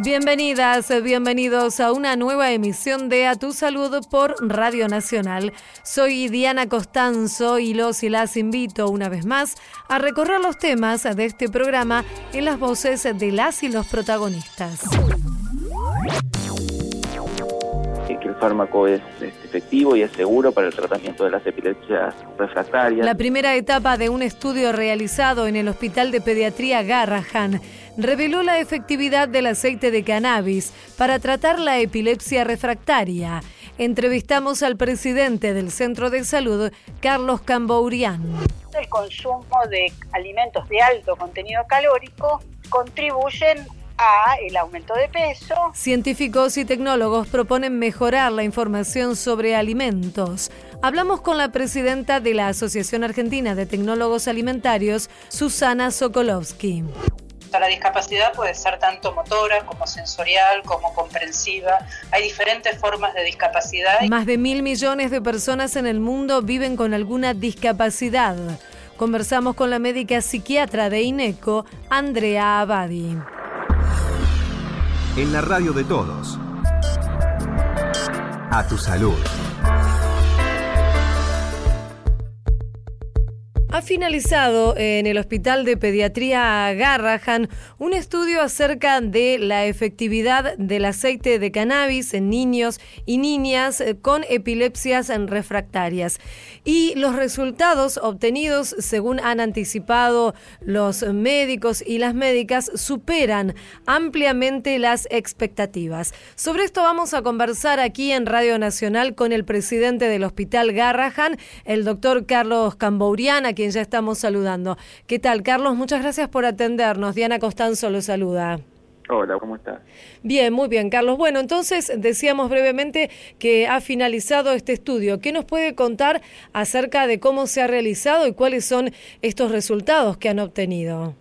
Bienvenidas, bienvenidos a una nueva emisión de A Tu Salud por Radio Nacional. Soy Diana Costanzo y los y las invito una vez más a recorrer los temas de este programa en las voces de las y los protagonistas que el fármaco es efectivo y es seguro para el tratamiento de las epilepsias refractarias. La primera etapa de un estudio realizado en el Hospital de Pediatría Garrahan reveló la efectividad del aceite de cannabis para tratar la epilepsia refractaria. Entrevistamos al presidente del Centro de Salud, Carlos Cambourian. El consumo de alimentos de alto contenido calórico contribuyen a el aumento de peso. Científicos y tecnólogos proponen mejorar la información sobre alimentos. Hablamos con la presidenta de la Asociación Argentina de Tecnólogos Alimentarios, Susana Sokolovsky. La discapacidad puede ser tanto motora como sensorial, como comprensiva. Hay diferentes formas de discapacidad. Más de mil millones de personas en el mundo viven con alguna discapacidad. Conversamos con la médica psiquiatra de INECO, Andrea Abadi en la radio de todos. A tu salud. Ha finalizado en el Hospital de Pediatría Garrahan un estudio acerca de la efectividad del aceite de cannabis en niños y niñas eh, con epilepsias refractarias. Y los resultados obtenidos, según han anticipado los médicos y las médicas, superan ampliamente las expectativas. Sobre esto vamos a conversar aquí en Radio Nacional con el presidente del Hospital Garrahan, el doctor Carlos Cambourian, quien ya estamos saludando. ¿Qué tal, Carlos? Muchas gracias por atendernos. Diana Costanzo lo saluda. Hola, ¿cómo estás? Bien, muy bien, Carlos. Bueno, entonces decíamos brevemente que ha finalizado este estudio. ¿Qué nos puede contar acerca de cómo se ha realizado y cuáles son estos resultados que han obtenido?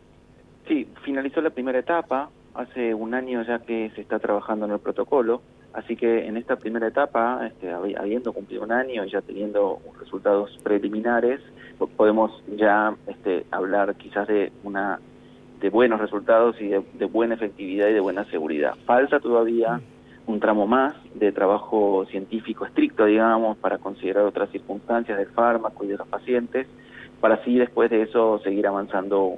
Sí, finalizó la primera etapa. Hace un año ya que se está trabajando en el protocolo. Así que en esta primera etapa, este, habiendo cumplido un año y ya teniendo resultados preliminares, podemos ya este, hablar quizás de una de buenos resultados y de, buena efectividad y de buena seguridad. Falta todavía un tramo más de trabajo científico estricto, digamos, para considerar otras circunstancias del fármaco y de los pacientes, para así después de eso seguir avanzando,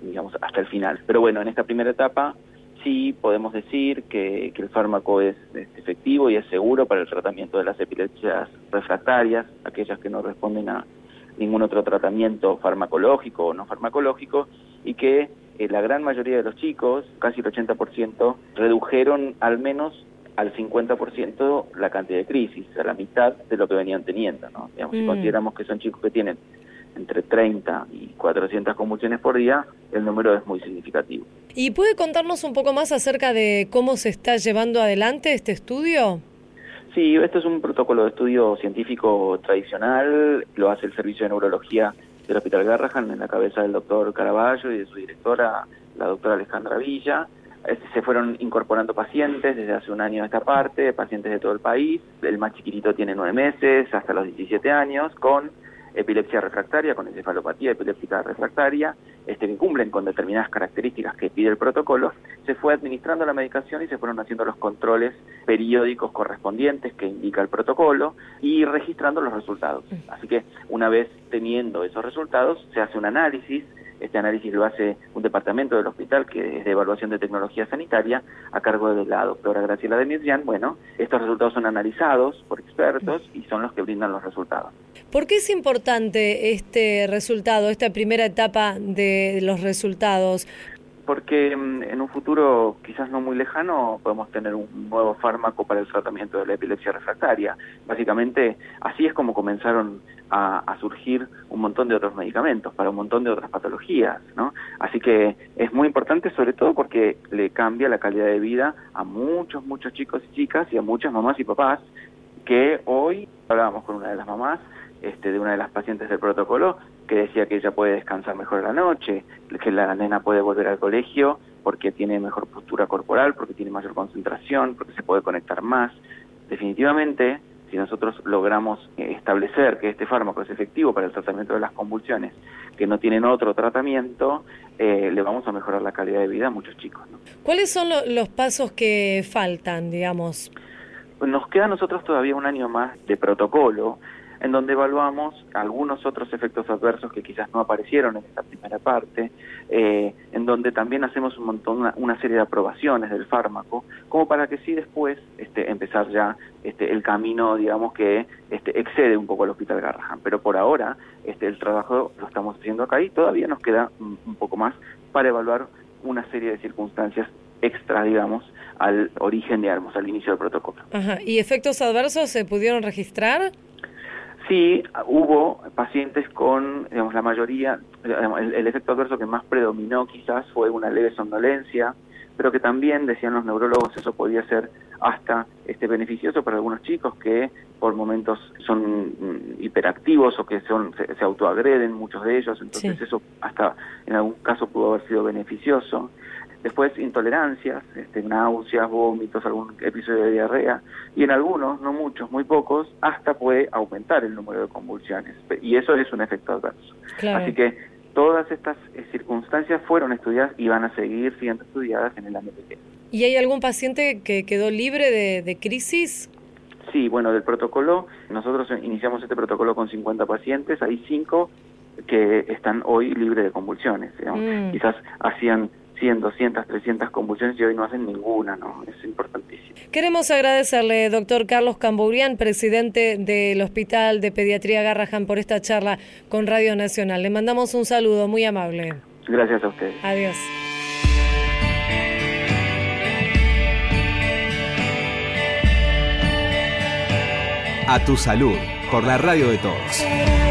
digamos, hasta el final. Pero bueno, en esta primera etapa sí podemos decir que, que el fármaco es, es, efectivo y es seguro para el tratamiento de las epilepsias refractarias, aquellas que no responden a ningún otro tratamiento farmacológico o no farmacológico, y que eh, la gran mayoría de los chicos, casi el 80%, redujeron al menos al 50% la cantidad de crisis, a la mitad de lo que venían teniendo. ¿no? Digamos, Si mm. consideramos que son chicos que tienen entre 30 y 400 convulsiones por día, el número es muy significativo. ¿Y puede contarnos un poco más acerca de cómo se está llevando adelante este estudio? Sí, esto es un protocolo de estudio científico tradicional, lo hace el Servicio de Neurología del Hospital Garrahan en la cabeza del doctor Caraballo y de su directora, la doctora Alejandra Villa. Este, se fueron incorporando pacientes desde hace un año a esta parte, pacientes de todo el país. El más chiquitito tiene nueve meses, hasta los 17 años, con epilepsia refractaria, con encefalopatía epiléptica refractaria, este, que cumplen con determinadas características que pide el protocolo, se fue administrando la medicación y se fueron haciendo los controles periódicos correspondientes que indica el protocolo y registrando los resultados. Así que una vez teniendo esos resultados, se hace un análisis este análisis lo hace un departamento del hospital que es de evaluación de tecnología sanitaria a cargo de la doctora Graciela de Mirjan. Bueno, estos resultados son analizados por expertos y son los que brindan los resultados. ¿Por qué es importante este resultado, esta primera etapa de los resultados? Porque mm, en un futuro quizás no muy lejano podemos tener un nuevo fármaco para el tratamiento de la epilepsia refractaria. Básicamente así es como comenzaron a, surgir un montón de otros medicamentos para un montón de otras patologías, ¿no? Así que es muy importante sobre todo porque le cambia la calidad de vida a muchos, muchos chicos y chicas y a muchas mamás y papás que hoy hablábamos con una de las mamás este, de una de las pacientes del protocolo que decía que ella puede descansar mejor a la noche, que la nena puede volver al colegio porque tiene mejor postura corporal, porque tiene mayor concentración, porque se puede conectar más. Definitivamente, si nosotros logramos eh, establecer que este fármaco es efectivo para el tratamiento de las convulsiones, que no tienen otro tratamiento, eh, le vamos a mejorar la calidad de vida a muchos chicos. ¿Cuáles son los pasos que faltan, digamos? Nos queda a nosotros todavía un año más de protocolo en donde evaluamos algunos otros efectos adversos que quizás no aparecieron en esta primera parte, eh, en donde también hacemos un montón, una, serie de aprobaciones del fármaco, como para que sí después este, empezar ya este, el camino, digamos, que este, excede un poco al Hospital Garrahan. Pero por ahora este, el trabajo lo estamos haciendo acá y todavía nos queda un, poco más para evaluar una serie de circunstancias extra, digamos, al origen, digamos, al inicio del protocolo. Ajá. ¿Y efectos adversos se pudieron registrar? Sí, hubo pacientes con, digamos, la mayoría, el, efecto adverso que más predominó quizás fue una leve somnolencia, pero que también, decían los neurólogos, eso podía ser hasta este beneficioso para algunos chicos que por momentos son mm, hiperactivos o que son se, autoagreden, muchos de ellos, entonces eso hasta en algún caso pudo haber sido beneficioso. Después intolerancias, este, náuseas, vómitos, algún episodio de diarrea y en algunos, no muchos, muy pocos, hasta puede aumentar el número de convulsiones y eso es un efecto adverso. Así que todas estas eh, circunstancias fueron estudiadas y van a seguir siendo estudiadas en el que ¿Y hay algún paciente que quedó libre de, de crisis? Sí, bueno, del protocolo, nosotros iniciamos este protocolo con 50 pacientes, hay 5 que están hoy libres de convulsiones. Mm. Quizás hacían 100, 200, 300 convulsiones y hoy no hacen ninguna, ¿no? Es importantísimo. Queremos agradecerle, doctor Carlos Cambourian, presidente del Hospital de Pediatría Garrahan, por esta charla con Radio Nacional. Le mandamos un saludo muy amable. Gracias a usted. Adiós. A tu salud, por la radio de todos.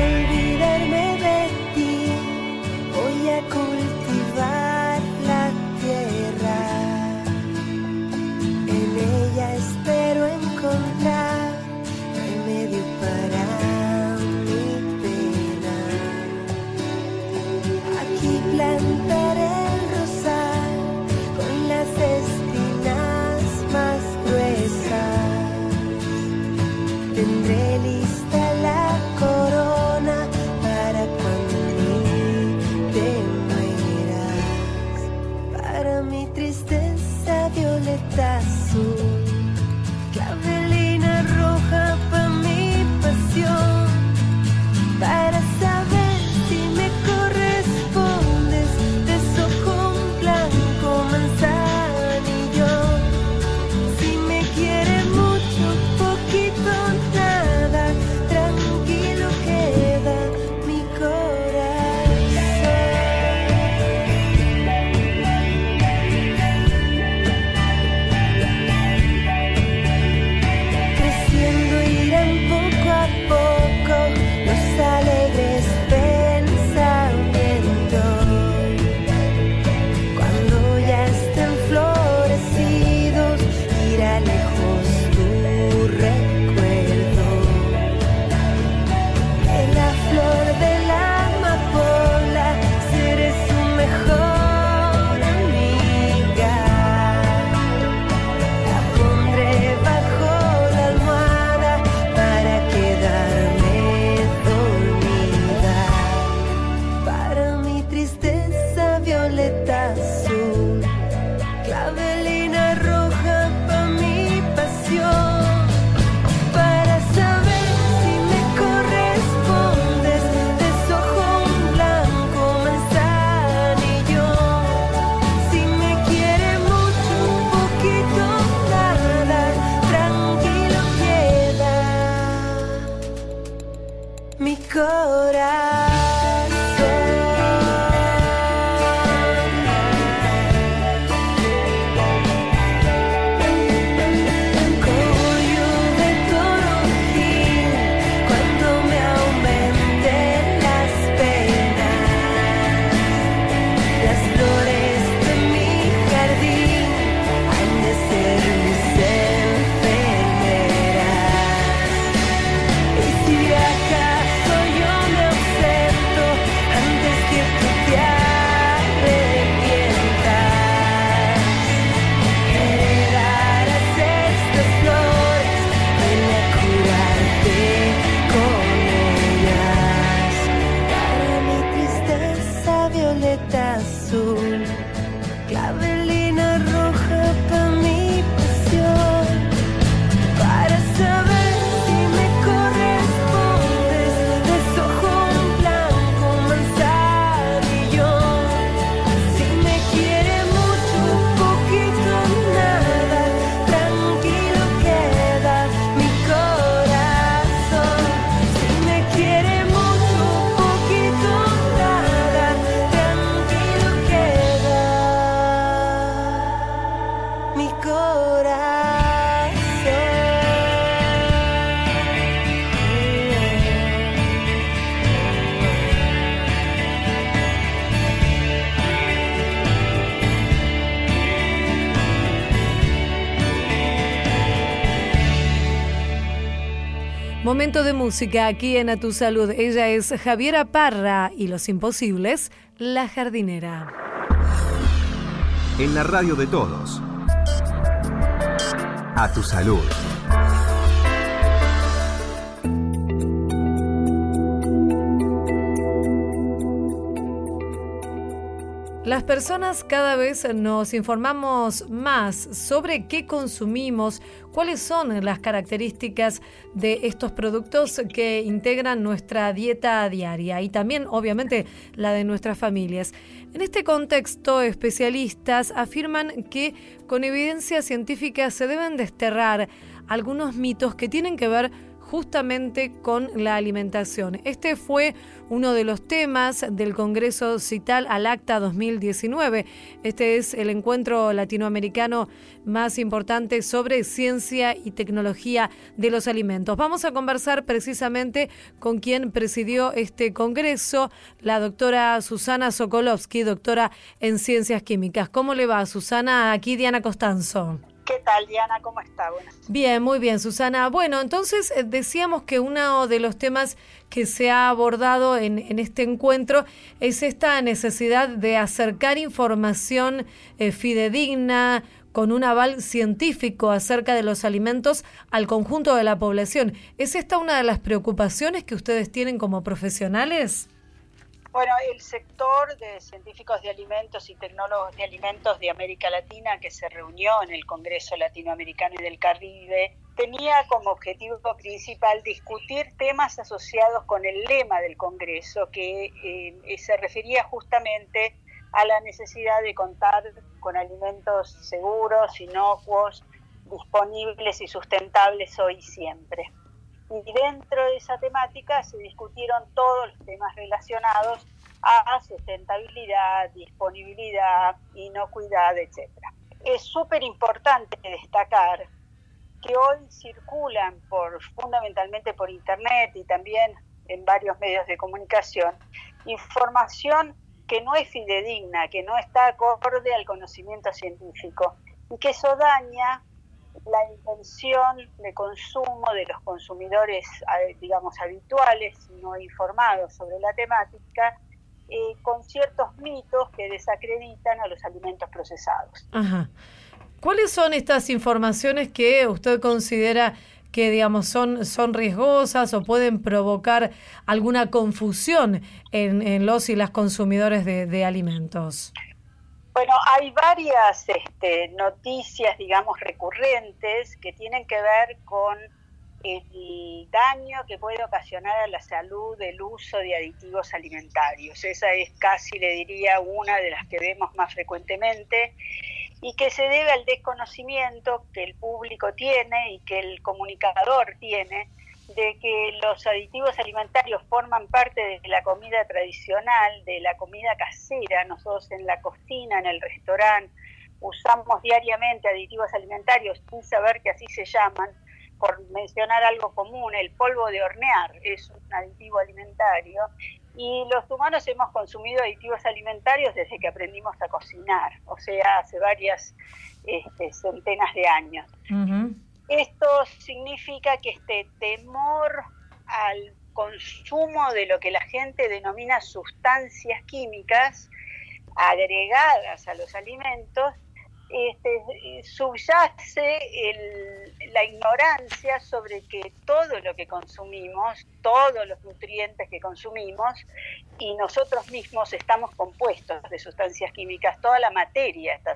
Momento de música aquí en A Tu Salud. Ella es Javiera Parra y Los Imposibles, La Jardinera. En la radio de todos. A Tu Salud. Las personas cada vez nos informamos más sobre qué consumimos, cuáles son las características de estos productos que integran nuestra dieta diaria y también obviamente la de nuestras familias. En este contexto, especialistas afirman que con evidencia científica se deben desterrar algunos mitos que tienen que ver justamente con la alimentación. Este fue uno de los temas del Congreso Cital al Acta 2019. Este es el encuentro latinoamericano más importante sobre ciencia y tecnología de los alimentos. Vamos a conversar precisamente con quien presidió este Congreso, la doctora Susana Sokolovsky, doctora en Ciencias Químicas. ¿Cómo le va, Susana? Aquí Diana Costanzo. ¿Qué tal, Diana? ¿Cómo está? Bien, muy bien, Susana. Bueno, entonces eh, decíamos que uno de los temas que se ha abordado en, este encuentro es esta necesidad de acercar información eh, fidedigna, con un aval científico acerca de los alimentos al conjunto de la población. ¿Es esta una de las preocupaciones que ustedes tienen como profesionales? Bueno, el sector de científicos de alimentos y tecnólogos de alimentos de América Latina que se reunió en el Congreso Latinoamericano y del Caribe tenía como objetivo principal discutir temas asociados con el lema del Congreso, que eh, se refería justamente a la necesidad de contar con alimentos seguros, inocuos, disponibles y sustentables hoy y siempre y dentro de esa temática se discutieron todos los temas relacionados a sustentabilidad, disponibilidad, inocuidad, etc. Es súper importante destacar que hoy circulan por fundamentalmente por internet y también en varios medios de comunicación información que no es fidedigna, que no está acorde al conocimiento científico y que eso daña la intención de consumo de los consumidores, digamos, habituales, no informados sobre la temática, eh, con ciertos mitos que desacreditan a los alimentos procesados. ¿Cuáles son estas informaciones que usted considera que digamos son, son riesgosas o pueden provocar alguna confusión en, los y las consumidores de alimentos? Bueno, hay varias este, noticias, digamos, recurrentes que tienen que ver con el daño que puede ocasionar a la salud el uso de aditivos alimentarios. Esa es casi, le diría, una de las que vemos más frecuentemente y que se debe al desconocimiento que el público tiene y que el comunicador tiene de que los aditivos alimentarios forman parte de la comida tradicional, de la comida casera. Nosotros en la cocina, en el restaurante, usamos diariamente aditivos alimentarios sin saber que así se llaman. Por mencionar algo común, el polvo de hornear es un aditivo alimentario y los humanos hemos consumido aditivos alimentarios desde que aprendimos a cocinar, o sea, hace varias este, centenas de años. Esto significa que este temor al consumo de lo que la gente denomina sustancias químicas agregadas a los alimentos este, subyace la ignorancia sobre que todo lo que consumimos, todos los nutrientes que consumimos y nosotros mismos estamos compuestos de sustancias químicas, toda la materia está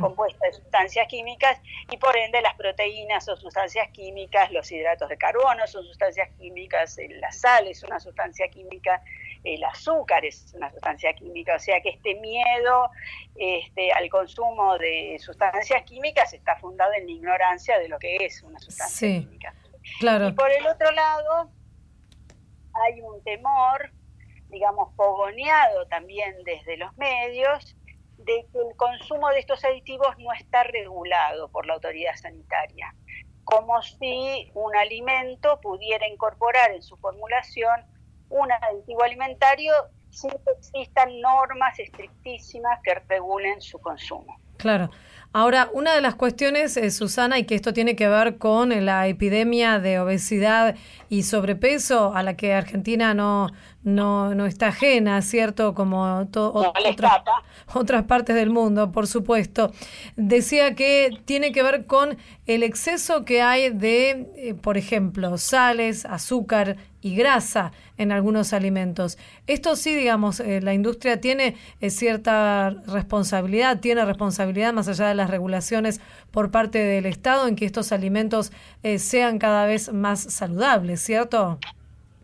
compuesta de sustancias químicas y por ende las proteínas son sustancias químicas, los hidratos de carbono son sustancias químicas, la sal es una sustancia química, el azúcar es una sustancia química, o sea que este miedo este, al consumo de sustancias químicas está fundado en la ignorancia de lo que es una sustancia química. Claro. Y por el otro lado, hay un temor, digamos, fogoneado también desde los medios, de que el consumo de estos aditivos no está regulado por la autoridad sanitaria, como si un alimento pudiera incorporar en su formulación un aditivo alimentario sin que existan normas estrictísimas que regulen su consumo. Claro. Ahora, una de las cuestiones, eh, Susana, y que esto tiene que ver con la epidemia de obesidad y sobrepeso a la que Argentina no, no, no está ajena, ¿cierto? Como otras partes del mundo, por supuesto. Decía que tiene que ver con el exceso que hay de, eh, por ejemplo, sales, azúcar y grasa en algunos alimentos. Esto sí, digamos, eh, la industria tiene eh, cierta responsabilidad, tiene responsabilidad más allá de las regulaciones por parte del Estado en que estos alimentos sean cada vez más saludables, ¿cierto?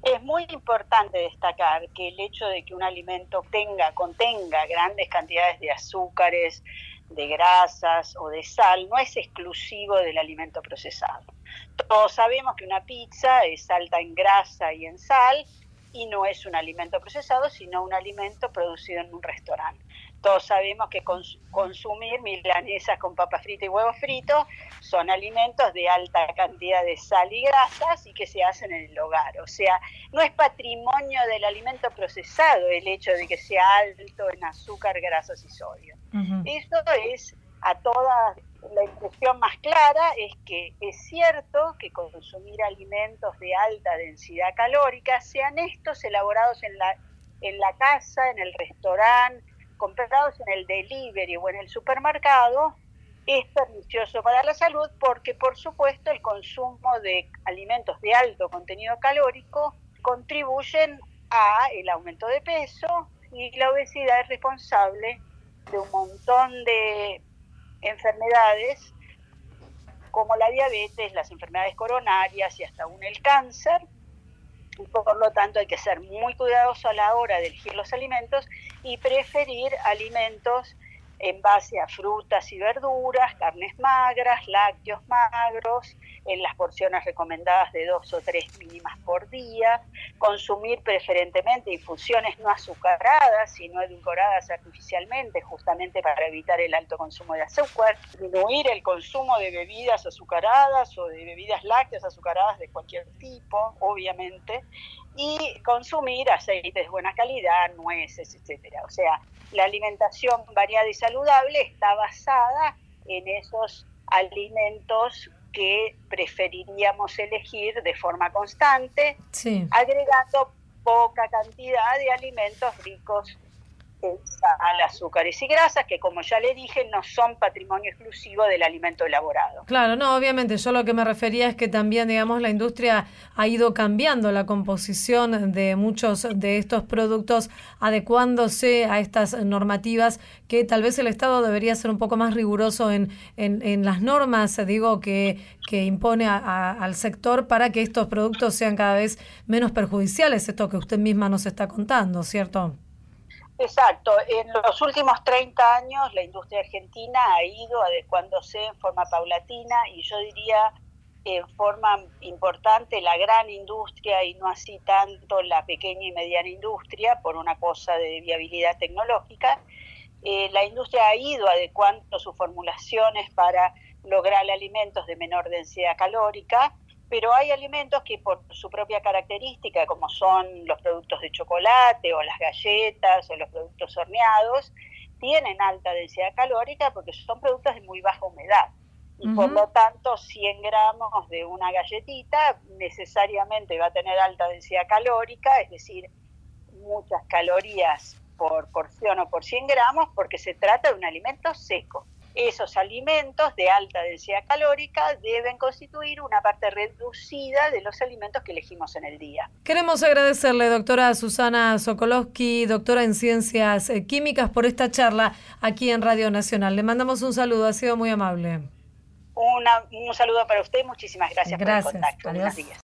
Es muy importante destacar que el hecho de que un alimento tenga, contenga grandes cantidades de azúcares, de grasas o de sal no es exclusivo del alimento procesado. Todos sabemos que una pizza es alta en grasa y en sal y no es un alimento procesado, sino un alimento producido en un restaurante. Todos sabemos que consumir milanesas con papa frita y huevo frito son alimentos de alta cantidad de sal y grasas y que se hacen en el hogar. O sea, no es patrimonio del alimento procesado el hecho de que sea alto en azúcar, grasas y sodio. Eso es a toda la impresión más clara es que es cierto que consumir alimentos de alta densidad calórica, sean estos elaborados en la, en la casa, en el restaurante, comprados en el delivery o en el supermercado es pernicioso para la salud porque, por supuesto, el consumo de alimentos de alto contenido calórico contribuyen a el aumento de peso y la obesidad es responsable de un montón de enfermedades como la diabetes, las enfermedades coronarias y hasta aún el cáncer, por lo tanto hay que ser muy cuidadoso a la hora de elegir los alimentos y preferir alimentos en base a frutas y verduras, carnes magras, lácteos magros, en las porciones recomendadas de dos o tres mínimas por día, consumir preferentemente infusiones no azucaradas, sino edulcoradas artificialmente, justamente para evitar el alto consumo de azúcar, disminuir el consumo de bebidas azucaradas o de bebidas lácteas azucaradas de cualquier tipo, obviamente, y consumir aceites de buena calidad, nueces, etcétera. O sea, la alimentación variada y saludable está basada en esos alimentos que preferiríamos elegir de forma constante, agregando poca cantidad de alimentos ricos al azúcares y grasas, que como ya le dije, no son patrimonio exclusivo del alimento elaborado. Claro, no, obviamente, yo lo que me refería es que también, digamos, la industria ha ido cambiando la composición de muchos de estos productos, adecuándose a estas normativas, que tal vez el Estado debería ser un poco más riguroso en, en, las normas, digo, que, que impone al sector para que estos productos sean cada vez menos perjudiciales, esto que usted misma nos está contando, ¿cierto? Exacto. En los últimos 30 años la industria argentina ha ido adecuándose en forma paulatina y yo diría en forma importante la gran industria y no así tanto la pequeña y mediana industria por una cosa de viabilidad tecnológica. Eh, la industria ha ido adecuando sus formulaciones para lograr alimentos de menor densidad calórica pero hay alimentos que por su propia característica, como son los productos de chocolate o las galletas o los productos horneados, tienen alta densidad calórica porque son productos de muy baja humedad. Y por lo tanto, 100 gramos de una galletita necesariamente va a tener alta densidad calórica, es decir, muchas calorías por porción o por 100 gramos, porque se trata de un alimento seco esos alimentos de alta densidad calórica deben constituir una parte reducida de los alimentos que elegimos en el día. Queremos agradecerle, doctora Susana Sokolowski, doctora en Ciencias eh, Químicas, por esta charla aquí en Radio Nacional. Le mandamos un saludo, ha sido muy amable. un saludo para usted y muchísimas gracias, por el contacto. Buenos días.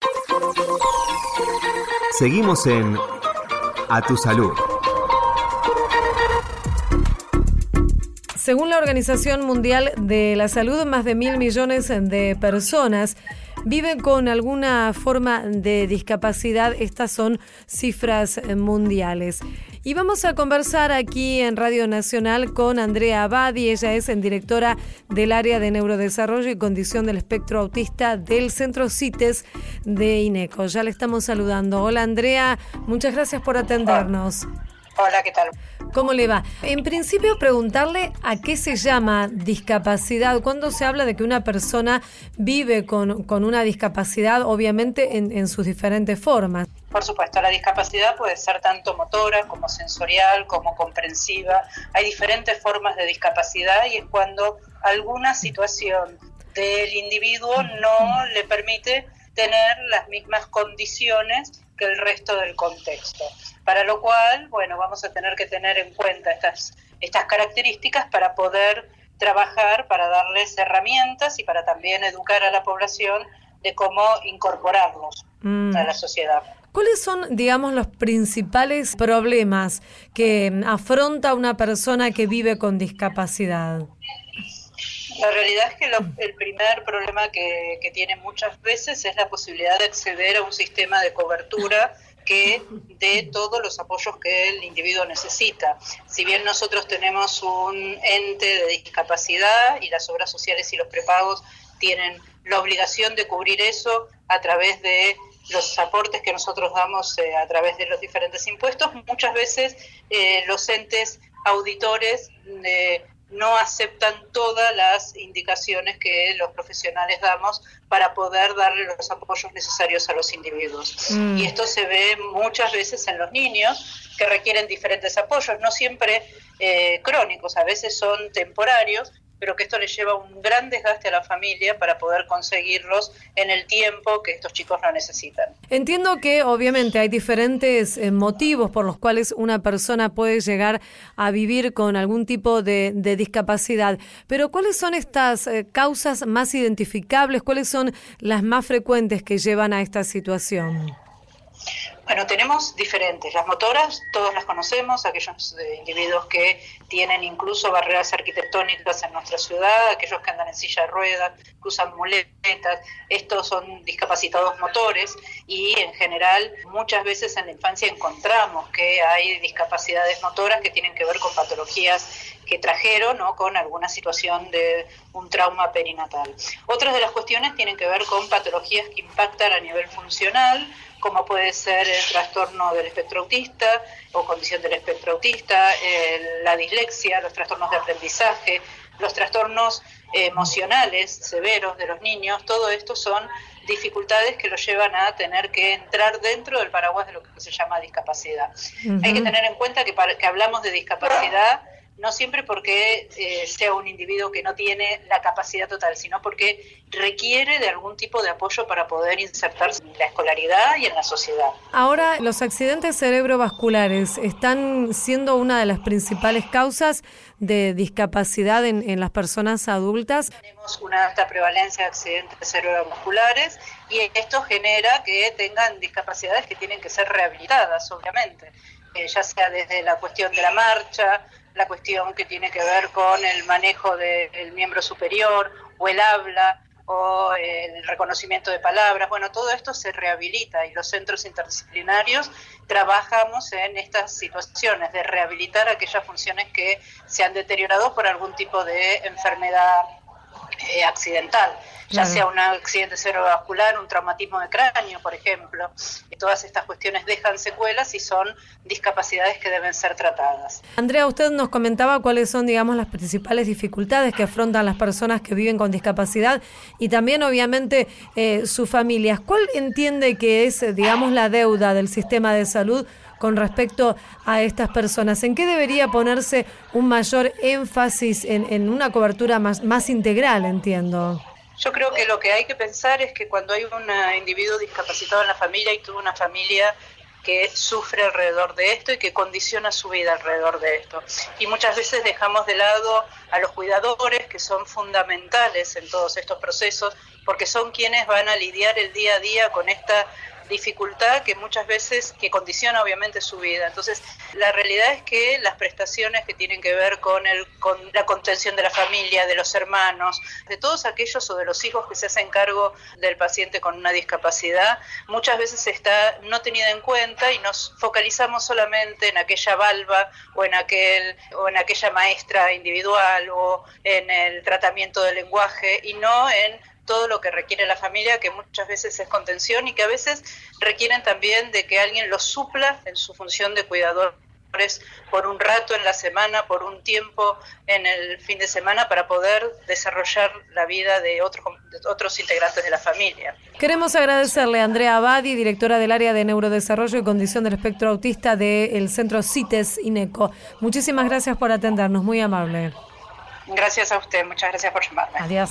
Seguimos en A Tu Salud. Según la Organización Mundial de la Salud, más de mil millones de personas viven con alguna forma de discapacidad. Estas son cifras mundiales. Y vamos a conversar aquí en Radio Nacional con Andrea Abadi. Ella es directora del área de neurodesarrollo y condición del espectro autista del Centro CITES de INECO. Ya le estamos saludando. Hola Andrea, muchas gracias por atendernos. Hola, ¿qué tal? ¿Cómo le va? En principio, preguntarle a qué se llama discapacidad. Cuando se habla de que una persona vive con, una discapacidad, obviamente en, en sus diferentes formas. Por supuesto, la discapacidad puede ser tanto motora como sensorial, como comprensiva. Hay diferentes formas de discapacidad y es cuando alguna situación del individuo no le permite tener las mismas condiciones que el resto del contexto. Para lo cual, bueno, vamos a tener que tener en cuenta estas, estas características para poder trabajar, para darles herramientas y para también educar a la población de cómo incorporarlos mm. a la sociedad. ¿Cuáles son, digamos, los principales problemas que afronta una persona que vive con discapacidad? La realidad es que el primer problema que, que tiene muchas veces es la posibilidad de acceder a un sistema de cobertura que dé todos los apoyos que el individuo necesita. Si bien nosotros tenemos un ente de discapacidad y las obras sociales y los prepagos tienen la obligación de cubrir eso a través de los aportes que nosotros damos eh, a través de los diferentes impuestos, muchas veces eh, los entes auditores eh, no aceptan todas las indicaciones que los profesionales damos para poder darle los apoyos necesarios a los individuos. Mm. Y esto se ve muchas veces en los niños que requieren diferentes apoyos, no siempre eh, crónicos, a veces son temporarios, pero que esto le lleva un gran desgaste a la familia para poder conseguirlos en el tiempo que estos chicos no necesitan. Entiendo que obviamente hay diferentes eh, motivos por los cuales una persona puede llegar a vivir con algún tipo de, discapacidad, pero ¿cuáles son estas eh, causas más identificables? ¿Cuáles son las más frecuentes que llevan a esta situación? Bueno, tenemos diferentes. Las motoras, todos las conocemos, aquellos eh, individuos que tienen incluso barreras arquitectónicas en nuestra ciudad, aquellos que andan en silla de ruedas, que muletas, estos son discapacitados motores y en general muchas veces en la infancia encontramos que hay discapacidades motoras que tienen que ver con patologías que trajeron o con alguna situación de un trauma perinatal. Otras de las cuestiones tienen que ver con patologías que impactan a nivel funcional, como puede ser el trastorno del espectro autista o condición del espectro autista, la dislexia, los trastornos de aprendizaje, los trastornos emocionales severos de los niños, todo esto son dificultades que los llevan a tener que entrar dentro del paraguas de lo que se llama discapacidad. Hay que tener en cuenta que, para, que hablamos de discapacidad no siempre porque eh, sea un individuo que no tiene la capacidad total, sino porque requiere de algún tipo de apoyo para poder insertarse en la escolaridad y en la sociedad. Ahora, los accidentes cerebrovasculares están siendo una de las principales causas de discapacidad en, en las personas adultas. Tenemos una alta prevalencia de accidentes cerebrovasculares y esto genera que tengan discapacidades que tienen que ser rehabilitadas, obviamente. Eh, ya sea desde la cuestión de la marcha, la cuestión que tiene que ver con el manejo del miembro superior o el habla o el reconocimiento de palabras. Bueno, todo esto se rehabilita y los centros interdisciplinarios trabajamos en estas situaciones de rehabilitar aquellas funciones que se han deteriorado por algún tipo de enfermedad eh, accidental, ya sea un accidente cerebrovascular, un traumatismo de cráneo, por ejemplo. todas estas cuestiones dejan secuelas y son discapacidades que deben ser tratadas. Andrea, usted nos comentaba cuáles son, digamos, las principales dificultades que afrontan las personas que viven con discapacidad y también, obviamente, eh, sus familias. ¿Cuál entiende que es, digamos, la deuda del sistema de salud con respecto a estas personas? ¿En qué debería ponerse un mayor énfasis en, una cobertura más, más integral, entiendo? Yo creo que lo que hay que pensar es que cuando hay un individuo discapacitado en la familia y tuvo una familia que sufre alrededor de esto y que condiciona su vida alrededor de esto. Y muchas veces dejamos de lado a los cuidadores, que son fundamentales en todos estos procesos, porque son quienes van a lidiar el día a día con esta dificultad que muchas veces, que condiciona obviamente su vida. Entonces, la realidad es que las prestaciones que tienen que ver con, el, con la contención de la familia, de los hermanos, de todos aquellos o de los hijos que se hacen cargo del paciente con una discapacidad, muchas veces está no tenida en cuenta y nos focalizamos solamente en aquella valva o en aquel o en aquella maestra individual o en el tratamiento del lenguaje y no en todo lo que requiere la familia, que muchas veces es contención y que a veces requieren también de que alguien los supla en su función de cuidador por un rato en la semana, por un tiempo en el fin de semana para poder desarrollar la vida de, otros otros integrantes de la familia. Queremos agradecerle a Andrea Abadi, directora del área de neurodesarrollo y condición del espectro autista del centro CITES INECO. Muchísimas gracias por atendernos, muy amable. Gracias a usted, muchas gracias por llamarme. Adiós.